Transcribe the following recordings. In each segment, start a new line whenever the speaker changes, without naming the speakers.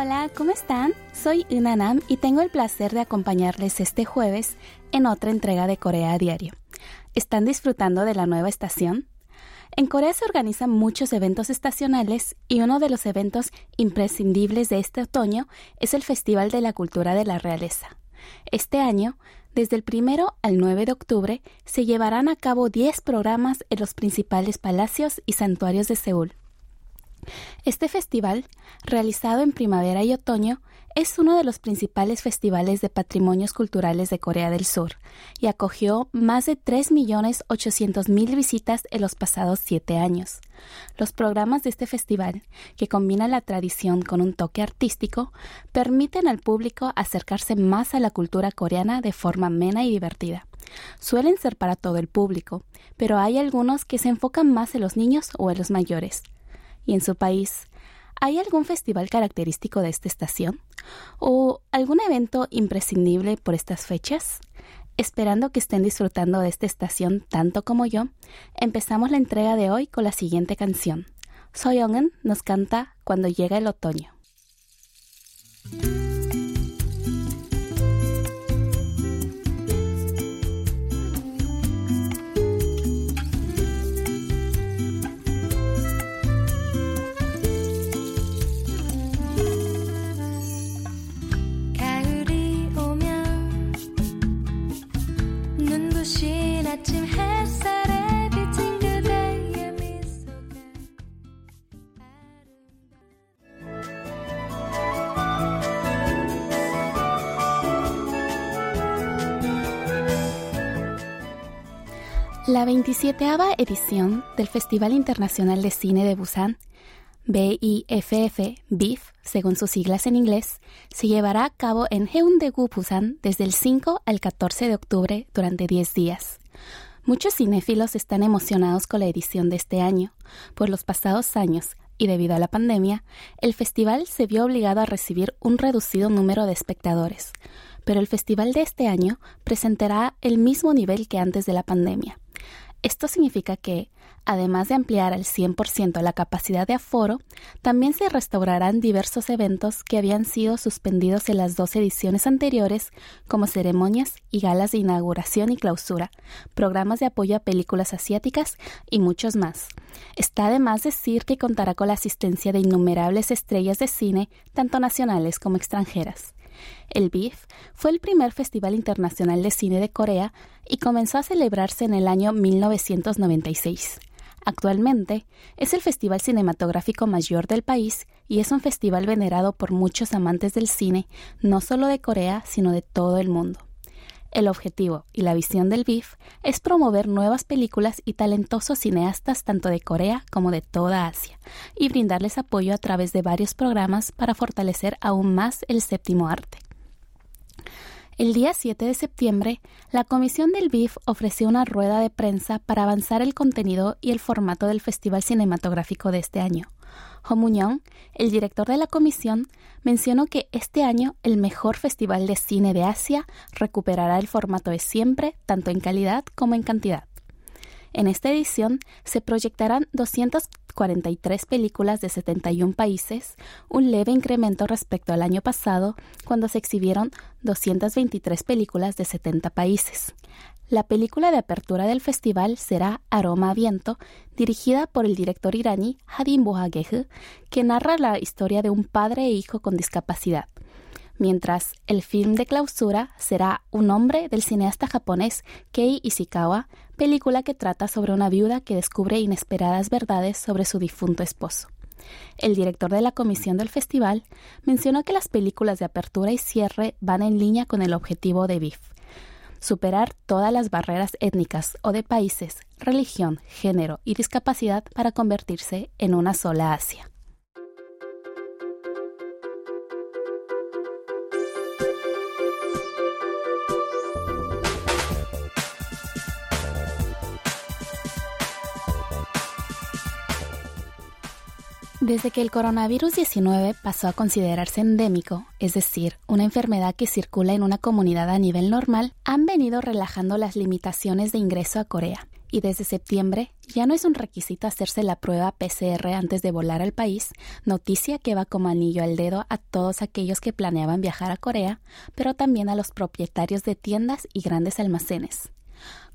Hola, ¿cómo están? Soy Nam y tengo el placer de acompañarles este jueves en otra entrega de Corea a Diario. ¿Están disfrutando de la nueva estación? En Corea se organizan muchos eventos estacionales y uno de los eventos imprescindibles de este otoño es el Festival de la Cultura de la Realeza. Este año, desde el primero al 9 de octubre, se llevarán a cabo 10 programas en los principales palacios y santuarios de Seúl. Este festival, realizado en primavera y otoño, es uno de los principales festivales de patrimonios culturales de Corea del Sur y acogió más de 3.800.000 visitas en los pasados siete años. Los programas de este festival, que combinan la tradición con un toque artístico, permiten al público acercarse más a la cultura coreana de forma amena y divertida. Suelen ser para todo el público, pero hay algunos que se enfocan más en los niños o en los mayores y en su país, ¿hay algún festival característico de esta estación? ¿O algún evento imprescindible por estas fechas? Esperando que estén disfrutando de esta estación tanto como yo, empezamos la entrega de hoy con la siguiente canción. Soyeongen nos canta Cuando llega el otoño. La 27 edición del Festival Internacional de Cine de Busan, BIFF, BIF, según sus siglas en inglés, se llevará a cabo en Haeundae-gu, Busan, desde el 5 al 14 de octubre durante 10 días. Muchos cinéfilos están emocionados con la edición de este año. Por los pasados años, y debido a la pandemia, el festival se vio obligado a recibir un reducido número de espectadores, pero el festival de este año presentará el mismo nivel que antes de la pandemia. Esto significa que, además de ampliar al 100% la capacidad de aforo, también se restaurarán diversos eventos que habían sido suspendidos en las dos ediciones anteriores, como ceremonias y galas de inauguración y clausura, programas de apoyo a películas asiáticas y muchos más. Está además decir que contará con la asistencia de innumerables estrellas de cine, tanto nacionales como extranjeras. El BIF fue el primer festival internacional de cine de Corea y comenzó a celebrarse en el año 1996. Actualmente es el festival cinematográfico mayor del país y es un festival venerado por muchos amantes del cine, no solo de Corea, sino de todo el mundo. El objetivo y la visión del BIF es promover nuevas películas y talentosos cineastas tanto de Corea como de toda Asia, y brindarles apoyo a través de varios programas para fortalecer aún más el séptimo arte. El día 7 de septiembre, la comisión del BIF ofreció una rueda de prensa para avanzar el contenido y el formato del Festival Cinematográfico de este año. Ho el director de la comisión, mencionó que este año el mejor festival de cine de Asia recuperará el formato de siempre, tanto en calidad como en cantidad. En esta edición se proyectarán 243 películas de 71 países, un leve incremento respecto al año pasado, cuando se exhibieron 223 películas de 70 países. La película de apertura del festival será Aroma a Viento, dirigida por el director iraní Hadim Bouhageh, que narra la historia de un padre e hijo con discapacidad. Mientras el film de clausura será Un hombre del cineasta japonés Kei Ishikawa, película que trata sobre una viuda que descubre inesperadas verdades sobre su difunto esposo. El director de la comisión del festival mencionó que las películas de apertura y cierre van en línea con el objetivo de BIF, superar todas las barreras étnicas o de países, religión, género y discapacidad para convertirse en una sola Asia. Desde que el coronavirus 19 pasó a considerarse endémico, es decir, una enfermedad que circula en una comunidad a nivel normal, han venido relajando las limitaciones de ingreso a Corea. y desde septiembre ya no es un requisito hacerse la prueba PCR antes de volar al país, noticia que va como anillo al dedo a todos aquellos que planeaban viajar a Corea, pero también a los propietarios de tiendas y grandes almacenes.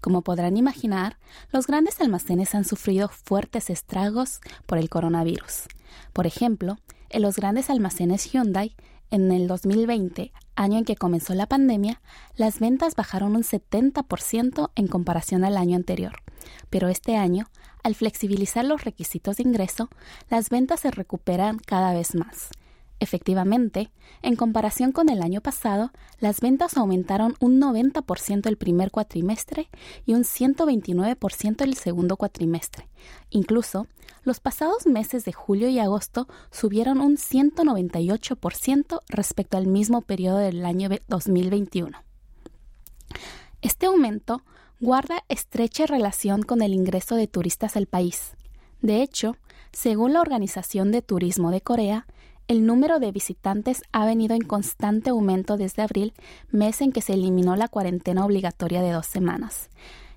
Como podrán imaginar, los grandes almacenes han sufrido fuertes estragos por el coronavirus. Por ejemplo, en los grandes almacenes Hyundai, en el 2020, año en que comenzó la pandemia, las ventas bajaron un 70% en comparación al año anterior. Pero este año, al flexibilizar los requisitos de ingreso, las ventas se recuperan cada vez más. Efectivamente, en comparación con el año pasado, las ventas aumentaron un 90% el primer cuatrimestre y un 129% el segundo cuatrimestre. Incluso, los pasados meses de julio y agosto subieron un 198% respecto al mismo periodo del año 2021. Este aumento guarda estrecha relación con el ingreso de turistas al país. De hecho, según la Organización de Turismo de Corea, el número de visitantes ha venido en constante aumento desde abril, mes en que se eliminó la cuarentena obligatoria de dos semanas.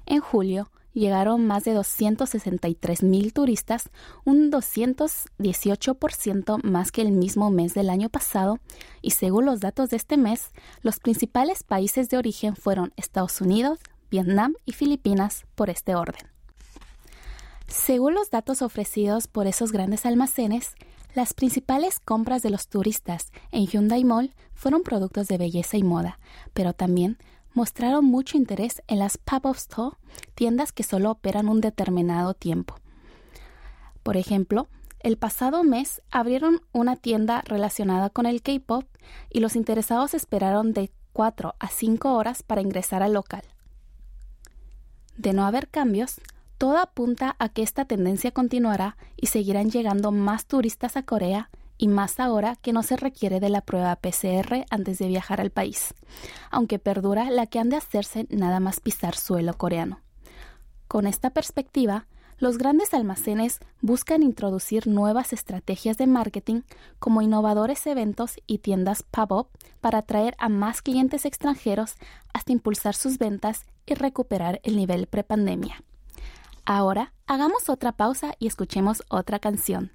En julio llegaron más de 263 mil turistas, un 218% más que el mismo mes del año pasado, y según los datos de este mes, los principales países de origen fueron Estados Unidos, Vietnam y Filipinas por este orden. Según los datos ofrecidos por esos grandes almacenes, las principales compras de los turistas en Hyundai Mall fueron productos de belleza y moda, pero también mostraron mucho interés en las pop-up store, tiendas que solo operan un determinado tiempo. Por ejemplo, el pasado mes abrieron una tienda relacionada con el K-pop y los interesados esperaron de 4 a 5 horas para ingresar al local. De no haber cambios, todo apunta a que esta tendencia continuará y seguirán llegando más turistas a Corea y más ahora que no se requiere de la prueba PCR antes de viajar al país, aunque perdura la que han de hacerse nada más pisar suelo coreano. Con esta perspectiva, los grandes almacenes buscan introducir nuevas estrategias de marketing como innovadores eventos y tiendas pop-up para atraer a más clientes extranjeros hasta impulsar sus ventas y recuperar el nivel prepandemia. Ahora hagamos otra pausa y escuchemos otra canción.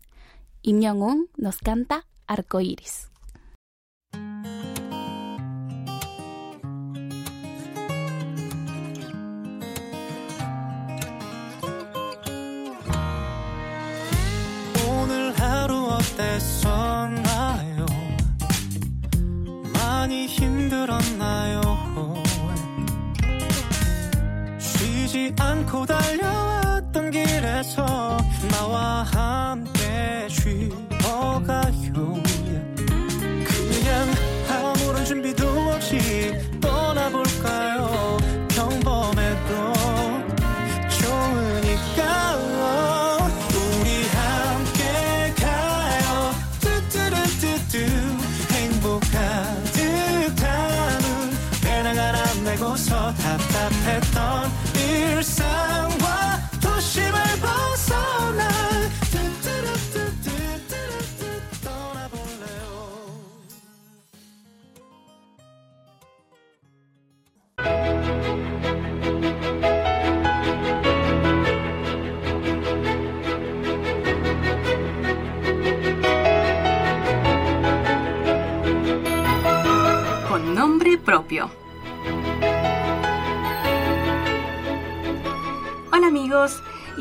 Im Jong-un nos canta Arcoíris.
않고 달려왔던 길에서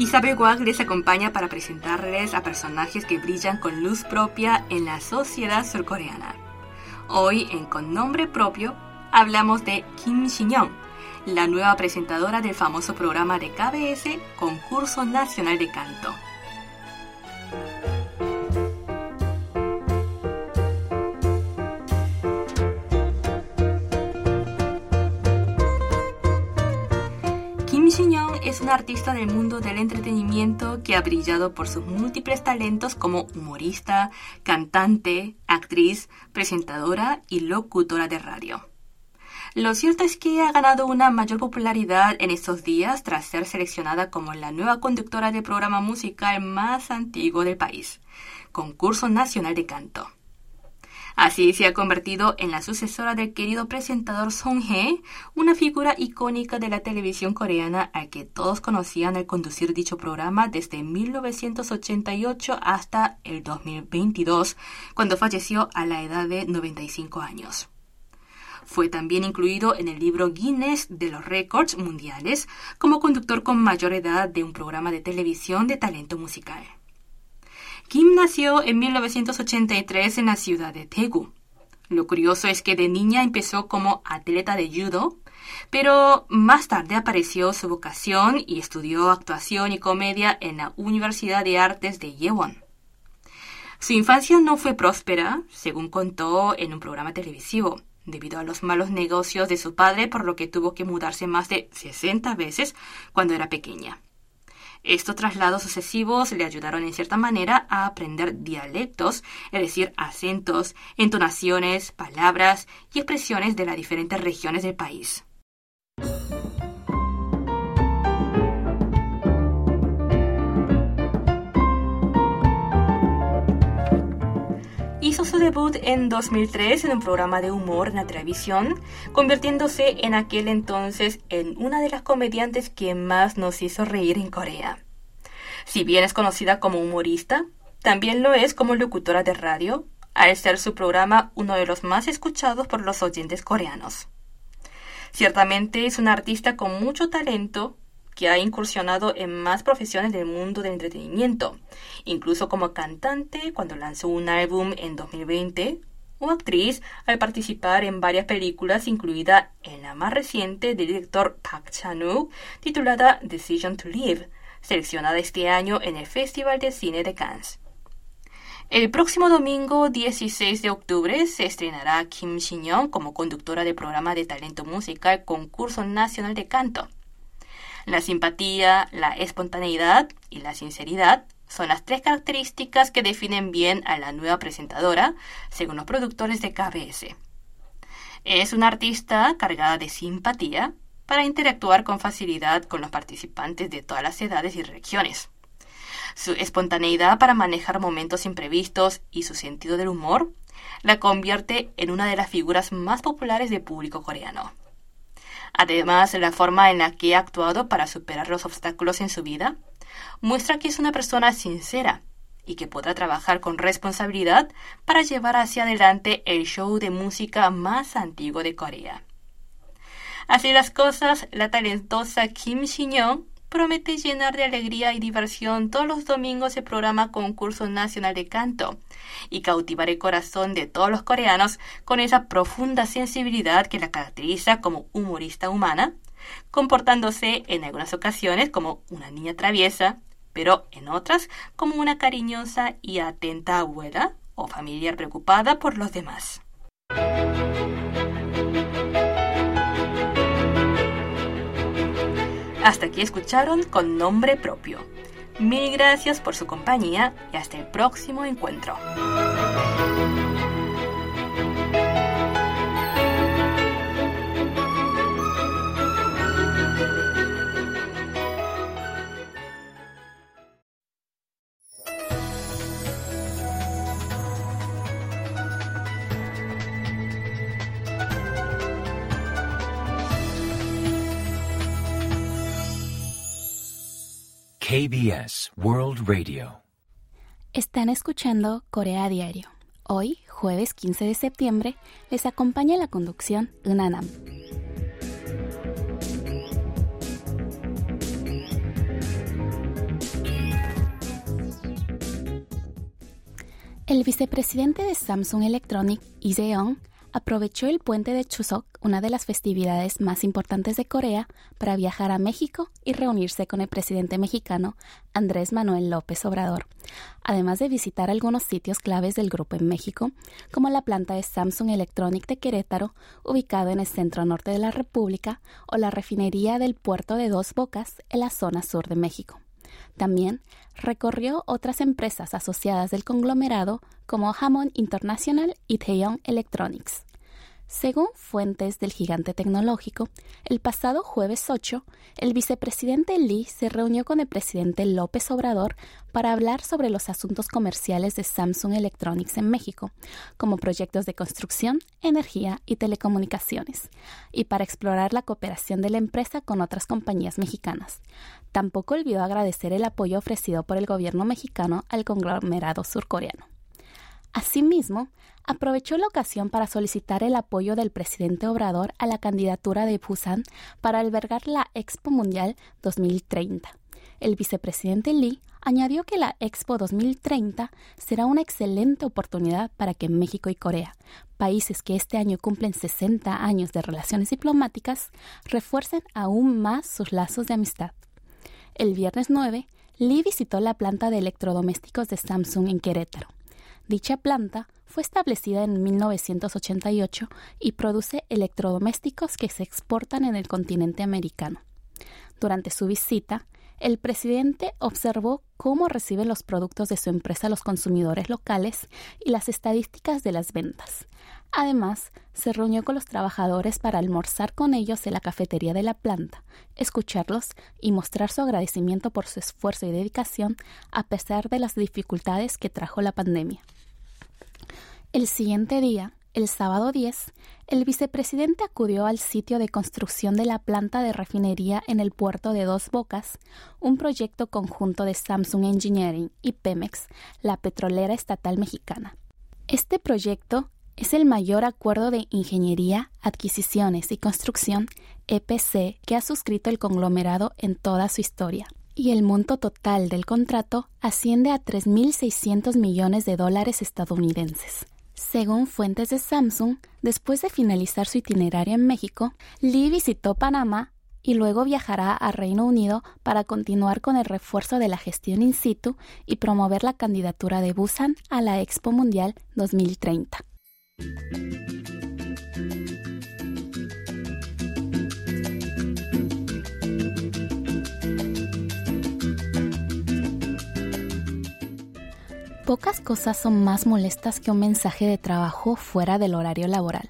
Isabel Guag les acompaña para presentarles a personajes que brillan con luz propia en la sociedad surcoreana. Hoy en Con Nombre Propio hablamos de Kim Shin-young, la nueva presentadora del famoso programa de KBS Concurso Nacional de Canto. Es una artista del mundo del entretenimiento que ha brillado por sus múltiples talentos como humorista, cantante, actriz, presentadora y locutora de radio. Lo cierto es que ha ganado una mayor popularidad en estos días tras ser seleccionada como la nueva conductora del programa musical más antiguo del país, Concurso Nacional de Canto. Así se ha convertido en la sucesora del querido presentador Song Hye, una figura icónica de la televisión coreana al que todos conocían al conducir dicho programa desde 1988 hasta el 2022, cuando falleció a la edad de 95 años. Fue también incluido en el libro Guinness de los récords mundiales como conductor con mayor edad de un programa de televisión de talento musical. Kim nació en 1983 en la ciudad de Daegu. Lo curioso es que de niña empezó como atleta de judo, pero más tarde apareció su vocación y estudió actuación y comedia en la Universidad de Artes de Yewon. Su infancia no fue próspera, según contó en un programa televisivo, debido a los malos negocios de su padre, por lo que tuvo que mudarse más de 60 veces cuando era pequeña. Estos traslados sucesivos le ayudaron en cierta manera a aprender dialectos, es decir, acentos, entonaciones, palabras y expresiones de las diferentes regiones del país. Debut en 2003 en un programa de humor en la televisión, convirtiéndose en aquel entonces en una de las comediantes que más nos hizo reír en Corea. Si bien es conocida como humorista, también lo es como locutora de radio, al ser su programa uno de los más escuchados por los oyentes coreanos. Ciertamente es una artista con mucho talento que ha incursionado en más profesiones del mundo del entretenimiento, incluso como cantante cuando lanzó un álbum en 2020 o actriz al participar en varias películas, incluida en la más reciente del director Park Chan-wook, titulada Decision to Live, seleccionada este año en el Festival de Cine de Cannes. El próximo domingo 16 de octubre se estrenará Kim Shin-young como conductora del programa de talento musical Concurso Nacional de Canto. La simpatía, la espontaneidad y la sinceridad son las tres características que definen bien a la nueva presentadora, según los productores de KBS. Es una artista cargada de simpatía para interactuar con facilidad con los participantes de todas las edades y regiones. Su espontaneidad para manejar momentos imprevistos y su sentido del humor la convierte en una de las figuras más populares del público coreano. Además, la forma en la que ha actuado para superar los obstáculos en su vida muestra que es una persona sincera y que podrá trabajar con responsabilidad para llevar hacia adelante el show de música más antiguo de Corea. Así las cosas, la talentosa Kim Shin-young promete llenar de alegría y diversión todos los domingos el programa Concurso Nacional de Canto y cautivar el corazón de todos los coreanos con esa profunda sensibilidad que la caracteriza como humorista humana, comportándose en algunas ocasiones como una niña traviesa, pero en otras como una cariñosa y atenta abuela o familiar preocupada por los demás. Hasta aquí escucharon con nombre propio. Mil gracias por su compañía y hasta el próximo encuentro.
KBS World Radio.
Están escuchando Corea Diario. Hoy, jueves 15 de septiembre, les acompaña la conducción Unanam. El vicepresidente de Samsung Electronic, Lee aprovechó el puente de Chuseok, una de las festividades más importantes de Corea, para viajar a México y reunirse con el presidente mexicano Andrés Manuel López Obrador, además de visitar algunos sitios claves del grupo en México, como la planta de Samsung Electronic de Querétaro, ubicado en el centro norte de la República, o la refinería del puerto de Dos Bocas, en la zona sur de México. También recorrió otras empresas asociadas del conglomerado como Hammond International y Taeyong Electronics. Según fuentes del gigante tecnológico, el pasado jueves 8, el vicepresidente Lee se reunió con el presidente López Obrador para hablar sobre los asuntos comerciales de Samsung Electronics en México, como proyectos de construcción, energía y telecomunicaciones, y para explorar la cooperación de la empresa con otras compañías mexicanas. Tampoco olvidó agradecer el apoyo ofrecido por el gobierno mexicano al conglomerado surcoreano. Asimismo, aprovechó la ocasión para solicitar el apoyo del presidente Obrador a la candidatura de Busan para albergar la Expo Mundial 2030. El vicepresidente Lee añadió que la Expo 2030 será una excelente oportunidad para que México y Corea, países que este año cumplen 60 años de relaciones diplomáticas, refuercen aún más sus lazos de amistad. El viernes 9, Lee visitó la planta de electrodomésticos de Samsung en Querétaro. Dicha planta fue establecida en 1988 y produce electrodomésticos que se exportan en el continente americano. Durante su visita, el presidente observó cómo reciben los productos de su empresa los consumidores locales y las estadísticas de las ventas. Además, se reunió con los trabajadores para almorzar con ellos en la cafetería de la planta, escucharlos y mostrar su agradecimiento por su esfuerzo y dedicación a pesar de las dificultades que trajo la pandemia. El siguiente día, el sábado 10, el vicepresidente acudió al sitio de construcción de la planta de refinería en el puerto de Dos Bocas, un proyecto conjunto de Samsung Engineering y Pemex, la petrolera estatal mexicana. Este proyecto es el mayor acuerdo de ingeniería, adquisiciones y construcción EPC que ha suscrito el conglomerado en toda su historia. Y el monto total del contrato asciende a 3.600 millones de dólares estadounidenses. Según fuentes de Samsung, después de finalizar su itinerario en México, Lee visitó Panamá y luego viajará a Reino Unido para continuar con el refuerzo de la gestión in situ y promover la candidatura de Busan a la Expo Mundial 2030. Pocas cosas son más molestas que un mensaje de trabajo fuera del horario laboral.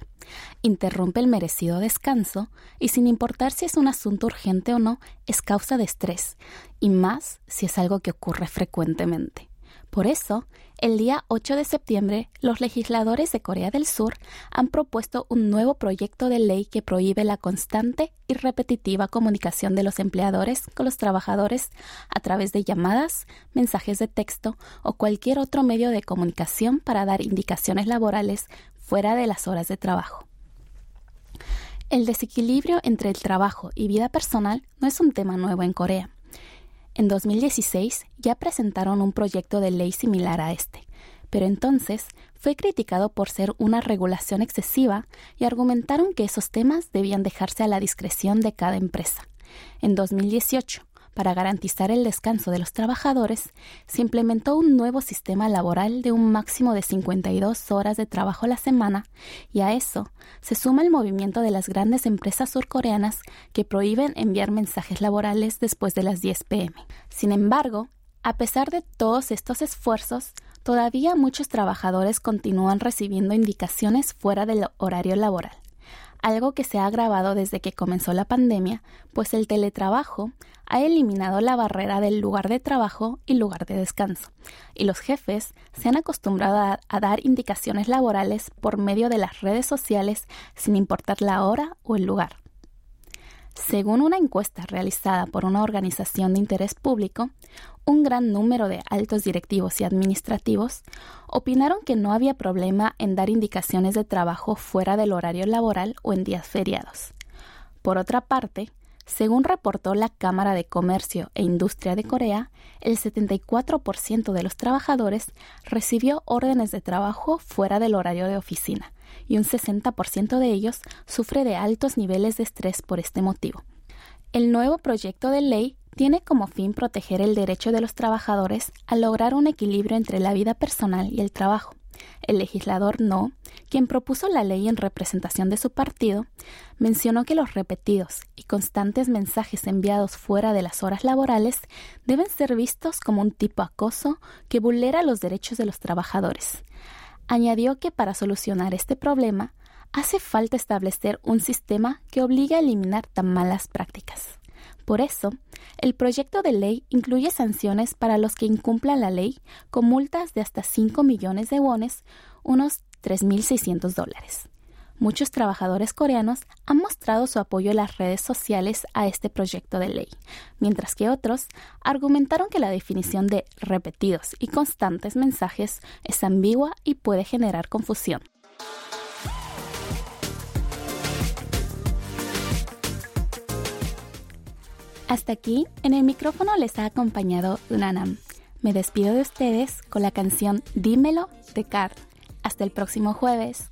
Interrumpe el merecido descanso y sin importar si es un asunto urgente o no, es causa de estrés, y más si es algo que ocurre frecuentemente. Por eso, el día 8 de septiembre, los legisladores de Corea del Sur han propuesto un nuevo proyecto de ley que prohíbe la constante y repetitiva comunicación de los empleadores con los trabajadores a través de llamadas, mensajes de texto o cualquier otro medio de comunicación para dar indicaciones laborales fuera de las horas de trabajo. El desequilibrio entre el trabajo y vida personal no es un tema nuevo en Corea. En 2016 ya presentaron un proyecto de ley similar a este, pero entonces fue criticado por ser una regulación excesiva y argumentaron que esos temas debían dejarse a la discreción de cada empresa. En 2018, para garantizar el descanso de los trabajadores, se implementó un nuevo sistema laboral de un máximo de 52 horas de trabajo a la semana, y a eso se suma el movimiento de las grandes empresas surcoreanas que prohíben enviar mensajes laborales después de las 10 pm. Sin embargo, a pesar de todos estos esfuerzos, todavía muchos trabajadores continúan recibiendo indicaciones fuera del horario laboral algo que se ha agravado desde que comenzó la pandemia, pues el teletrabajo ha eliminado la barrera del lugar de trabajo y lugar de descanso, y los jefes se han acostumbrado a, dar indicaciones laborales por medio de las redes sociales sin importar la hora o el lugar. Según una encuesta realizada por una organización de interés público, un gran número de altos directivos y administrativos opinaron que no había problema en dar indicaciones de trabajo fuera del horario laboral o en días feriados. Por otra parte, según reportó la Cámara de Comercio e Industria de Corea, el 74% de los trabajadores recibió órdenes de trabajo fuera del horario de oficina y un 60% de ellos sufre de altos niveles de estrés por este motivo. El nuevo proyecto de ley tiene como fin proteger el derecho de los trabajadores a lograr un equilibrio entre la vida personal y el trabajo. El legislador No, quien propuso la ley en representación de su partido, mencionó que los repetidos y constantes mensajes enviados fuera de las horas laborales deben ser vistos como un tipo acoso que vulnera los derechos de los trabajadores. Añadió que para solucionar este problema hace falta establecer un sistema que obligue a eliminar tan malas prácticas. Por eso, el proyecto de ley incluye sanciones para los que incumplan la ley con multas de hasta 5 millones de wones, unos 3.600 dólares. Muchos trabajadores coreanos han mostrado su apoyo en las redes sociales a este proyecto de ley, mientras que otros argumentaron que la definición de repetidos y constantes mensajes es ambigua y puede generar confusión. Hasta aquí, en el micrófono les ha acompañado Unanam. Me despido de ustedes con la canción Dímelo de Car. Hasta el próximo jueves.